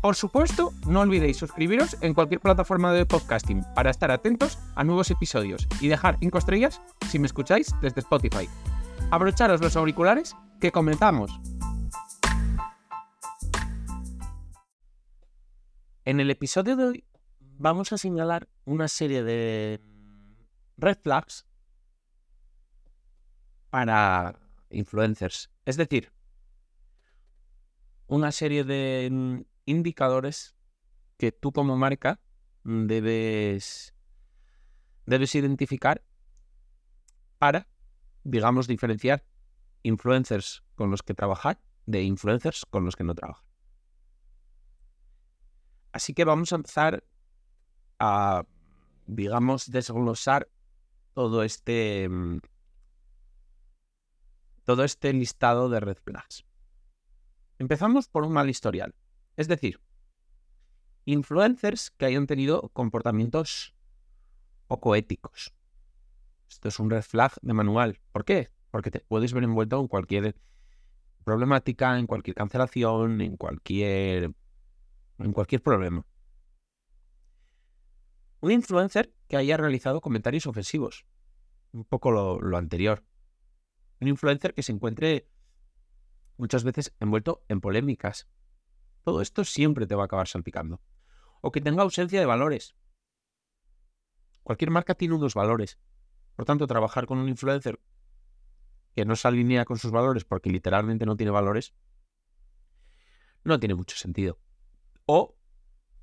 Por supuesto, no olvidéis suscribiros en cualquier plataforma de podcasting para estar atentos a nuevos episodios y dejar 5 estrellas si me escucháis desde Spotify. Abrocharos los auriculares que comenzamos. En el episodio de hoy vamos a señalar una serie de red flags para influencers. Es decir, una serie de indicadores que tú como marca debes, debes identificar para, digamos, diferenciar influencers con los que trabajar de influencers con los que no trabajan. Así que vamos a empezar a, digamos, desglosar todo este, todo este listado de red flags. Empezamos por un mal historial. Es decir, influencers que hayan tenido comportamientos poco éticos. Esto es un red flag de manual. ¿Por qué? Porque te puedes ver envuelto en cualquier problemática, en cualquier cancelación, en cualquier en cualquier problema. Un influencer que haya realizado comentarios ofensivos. Un poco lo, lo anterior. Un influencer que se encuentre muchas veces envuelto en polémicas, todo esto siempre te va a acabar salpicando. O que tenga ausencia de valores. Cualquier marca tiene unos valores. Por tanto, trabajar con un influencer que no se alinea con sus valores porque literalmente no tiene valores, no tiene mucho sentido. O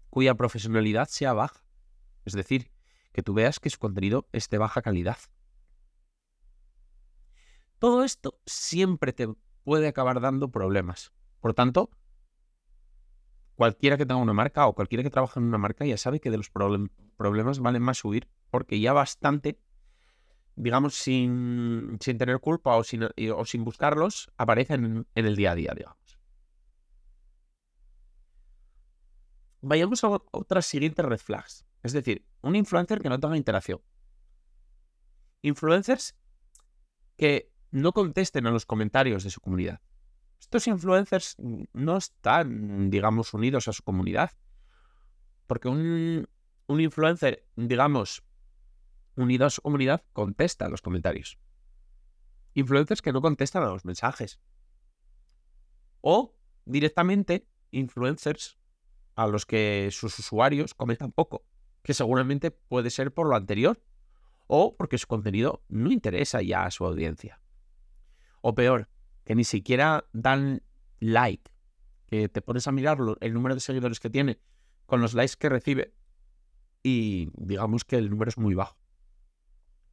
cuya profesionalidad sea baja. Es decir, que tú veas que su contenido es de baja calidad. Todo esto siempre te puede acabar dando problemas. Por tanto, cualquiera que tenga una marca o cualquiera que trabaje en una marca ya sabe que de los problemas vale más huir porque ya bastante, digamos, sin, sin tener culpa o sin, o sin buscarlos, aparecen en, el día a día, digamos. Vayamos a otras siguientes red flags. Es decir, un influencer que no tenga interacción. Influencers que no contesten a los comentarios de su comunidad estos influencers no están, digamos, unidos a su comunidad. Porque un, influencer, digamos, unido a su comunidad, contesta a los comentarios. Influencers que no contestan a los mensajes. O directamente influencers a los que sus usuarios comentan poco, que seguramente puede ser por lo anterior o porque su contenido no interesa ya a su audiencia. O peor, que ni siquiera dan like, que te pones a mirar el número de seguidores que tiene con los likes que recibe y digamos que el número es muy bajo.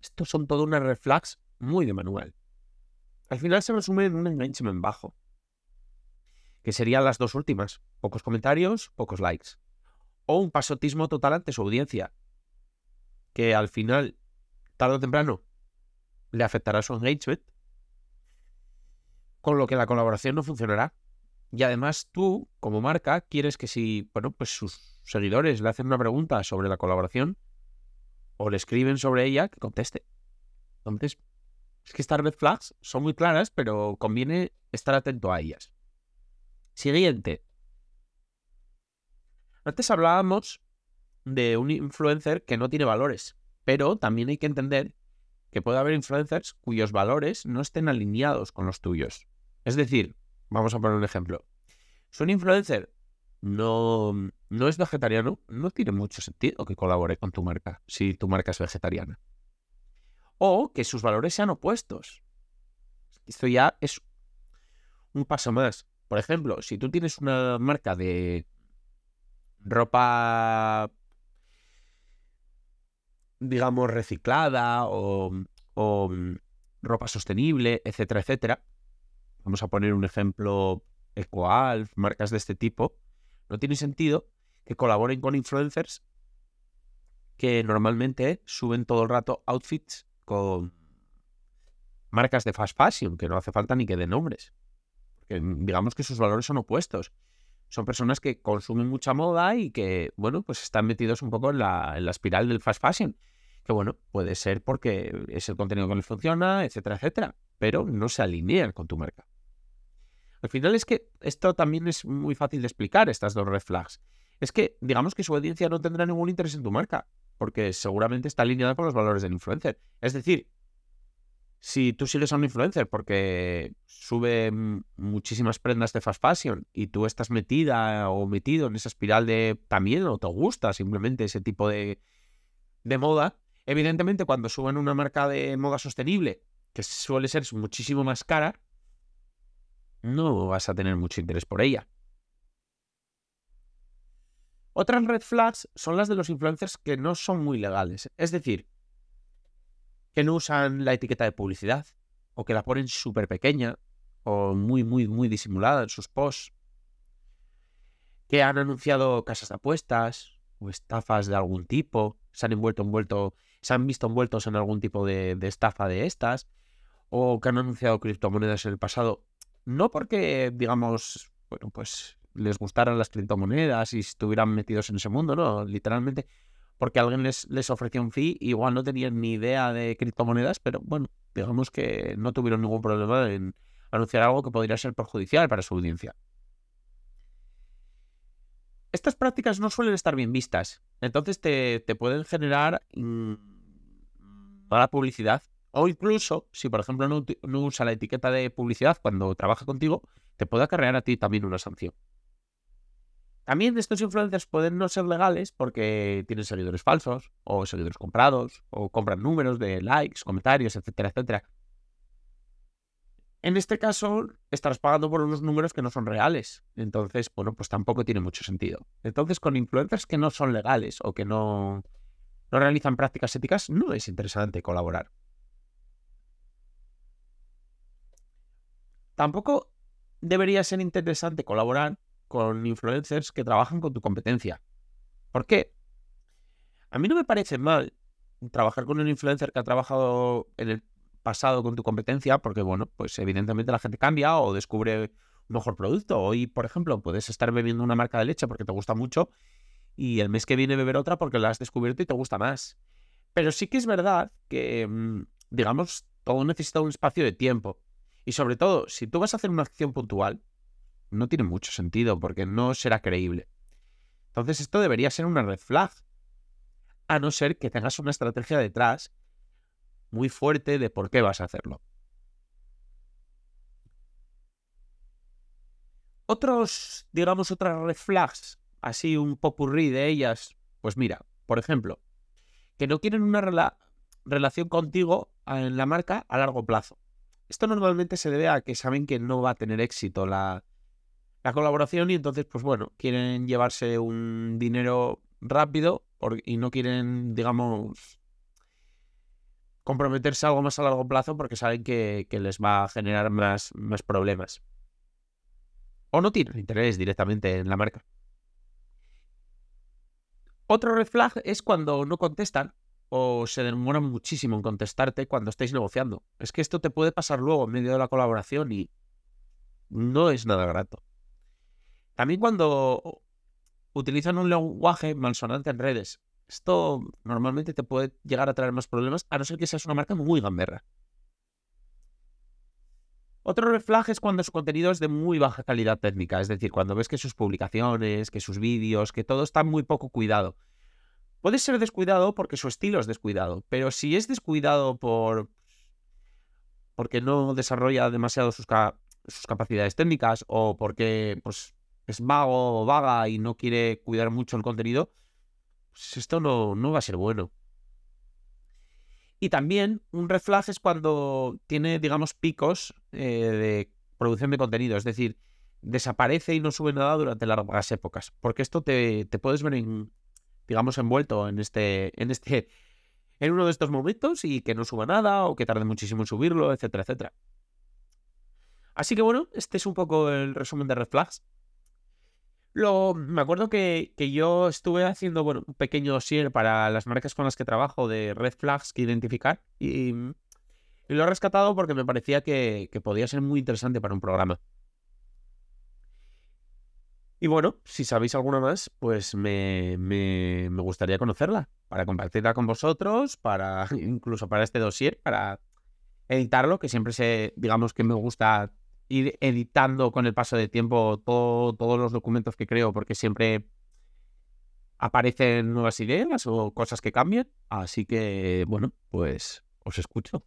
Estos son todo unas red flags muy de manual. Al final se resume en un engagement bajo, que serían las dos últimas, pocos comentarios, pocos likes. O un pasotismo total ante su audiencia, que al final, tarde o temprano, le afectará su engagement con lo que la colaboración no funcionará. Y además tú, como marca, quieres que si, bueno, pues sus seguidores le hacen una pregunta sobre la colaboración o le escriben sobre ella, que conteste. Entonces, es que estas red flags son muy claras, pero conviene estar atento a ellas. Siguiente. Antes hablábamos de un influencer que no tiene valores, pero también hay que entender que puede haber influencers cuyos valores no estén alineados con los tuyos. Es decir, vamos a poner un ejemplo. Si un influencer no, no es vegetariano, no tiene mucho sentido que colabore con tu marca si tu marca es vegetariana. O que sus valores sean opuestos. Esto ya es un paso más. Por ejemplo, si tú tienes una marca de ropa, digamos, reciclada o, o ropa sostenible, etcétera, etcétera, vamos a poner un ejemplo EcoAlf, marcas de este tipo, no tiene sentido que colaboren con influencers que normalmente suben todo el rato outfits con marcas de fast fashion, que no hace falta ni que den nombres. Porque digamos que sus valores son opuestos. Son personas que consumen mucha moda y que, bueno, pues están metidos un poco en la, en la espiral del fast fashion. Que bueno, puede ser porque es el contenido que les funciona, etcétera, etcétera. Pero no se alinean con tu marca. Al final es que esto también es muy fácil de explicar, estas dos red flags. Es que, digamos que su audiencia no tendrá ningún interés en tu marca, porque seguramente está alineada con los valores del influencer. Es decir, si tú sigues a un influencer porque sube muchísimas prendas de fast fashion y tú estás metida o metido en esa espiral de también o te gusta simplemente ese tipo de, de moda, evidentemente cuando suben una marca de moda sostenible, que suele ser muchísimo más cara, no vas a tener mucho interés por ella. Otras red flags son las de los influencers que no son muy legales, es decir, que no usan la etiqueta de publicidad o que la ponen súper pequeña o muy, muy, muy disimulada en sus posts, que han anunciado casas de apuestas o estafas de algún tipo, se han envuelto, envuelto, se han visto envueltos en algún tipo de, de estafa de estas, o que han anunciado criptomonedas en el pasado no porque, digamos, bueno, pues les gustaran las criptomonedas y estuvieran metidos en ese mundo, no, literalmente porque alguien les, les ofreció un fee, igual no tenían ni idea de criptomonedas, pero bueno, digamos que no tuvieron ningún problema en anunciar algo que podría ser perjudicial para su audiencia. Estas prácticas no suelen estar bien vistas, entonces te, te pueden generar mm, mala publicidad o incluso, si por ejemplo no, usa la etiqueta de publicidad cuando trabaja contigo, te puede acarrear a ti también una sanción. También estos influencers pueden no ser legales porque tienen seguidores falsos, o seguidores comprados, o compran números de likes, comentarios, etcétera, etcétera. En este caso, estarás pagando por unos números que no son reales. Entonces, bueno, pues tampoco tiene mucho sentido. Entonces, con influencers que no son legales o que no, no realizan prácticas éticas, no es interesante colaborar. Tampoco debería ser interesante colaborar con influencers que trabajan con tu competencia. ¿Por qué? A mí no me parece mal trabajar con un influencer que ha trabajado en el pasado con tu competencia, porque bueno, pues evidentemente la gente cambia o descubre un mejor producto. Hoy, por ejemplo, puedes estar bebiendo una marca de leche porque te gusta mucho y el mes que viene beber otra porque la has descubierto y te gusta más. Pero sí que es verdad que, mm, digamos, todo necesita un espacio de tiempo. Y sobre todo, si tú vas a hacer una acción puntual, no tiene mucho sentido porque no será creíble. Entonces esto debería ser una red flag. A no ser que tengas una estrategia detrás muy fuerte de por qué vas a hacerlo. Otros, digamos, otras red flags, así un popurrí de ellas, pues mira, por ejemplo, que no quieren una relación contigo en la marca a largo plazo. Esto normalmente se debe a que saben que no va a tener éxito la, colaboración y entonces, pues bueno, quieren llevarse un dinero rápido y no quieren, digamos, comprometerse algo más a largo plazo porque saben que, les va a generar más, más problemas. O no tienen interés directamente en la marca. Otro red flag es cuando no contestan o se demoran muchísimo en contestarte cuando estáis negociando. Es que esto te puede pasar luego en medio de la colaboración y no es nada grato. También cuando utilizan un lenguaje malsonante en redes. Esto normalmente te puede llegar a traer más problemas, a no ser que seas una marca muy gamberra. Otro reflejo es cuando su contenido es de muy baja calidad técnica, es decir, cuando ves que sus publicaciones, que sus vídeos, que todo está muy poco cuidado. Puede ser descuidado porque su estilo es descuidado, pero si es descuidado por porque no desarrolla demasiado sus, capacidades técnicas o porque pues, es vago o vaga y no quiere cuidar mucho el contenido, pues esto no, no va a ser bueno. Y también un red flag es cuando tiene, digamos, picos eh, de producción de contenido, es decir, desaparece y no sube nada durante largas épocas, porque esto te, te puedes ver, en, digamos, envuelto en este, en este, en uno de estos momentos y que no suba nada o que tarde muchísimo en subirlo, etcétera, etcétera. Así que bueno, este es un poco el resumen de Red Flags. Lo, me acuerdo que, yo estuve haciendo bueno, un pequeño share para las marcas con las que trabajo de red flags que identificar y, lo he rescatado porque me parecía que, podía ser muy interesante para un programa. Y bueno, si sabéis alguna más, pues me, me, me, gustaría conocerla, para compartirla con vosotros, para incluso para este dossier, para editarlo, que siempre sé, digamos que me gusta ir editando con el paso del tiempo todos los documentos que creo, porque siempre aparecen nuevas ideas o cosas que cambian. Así que, bueno, pues os escucho.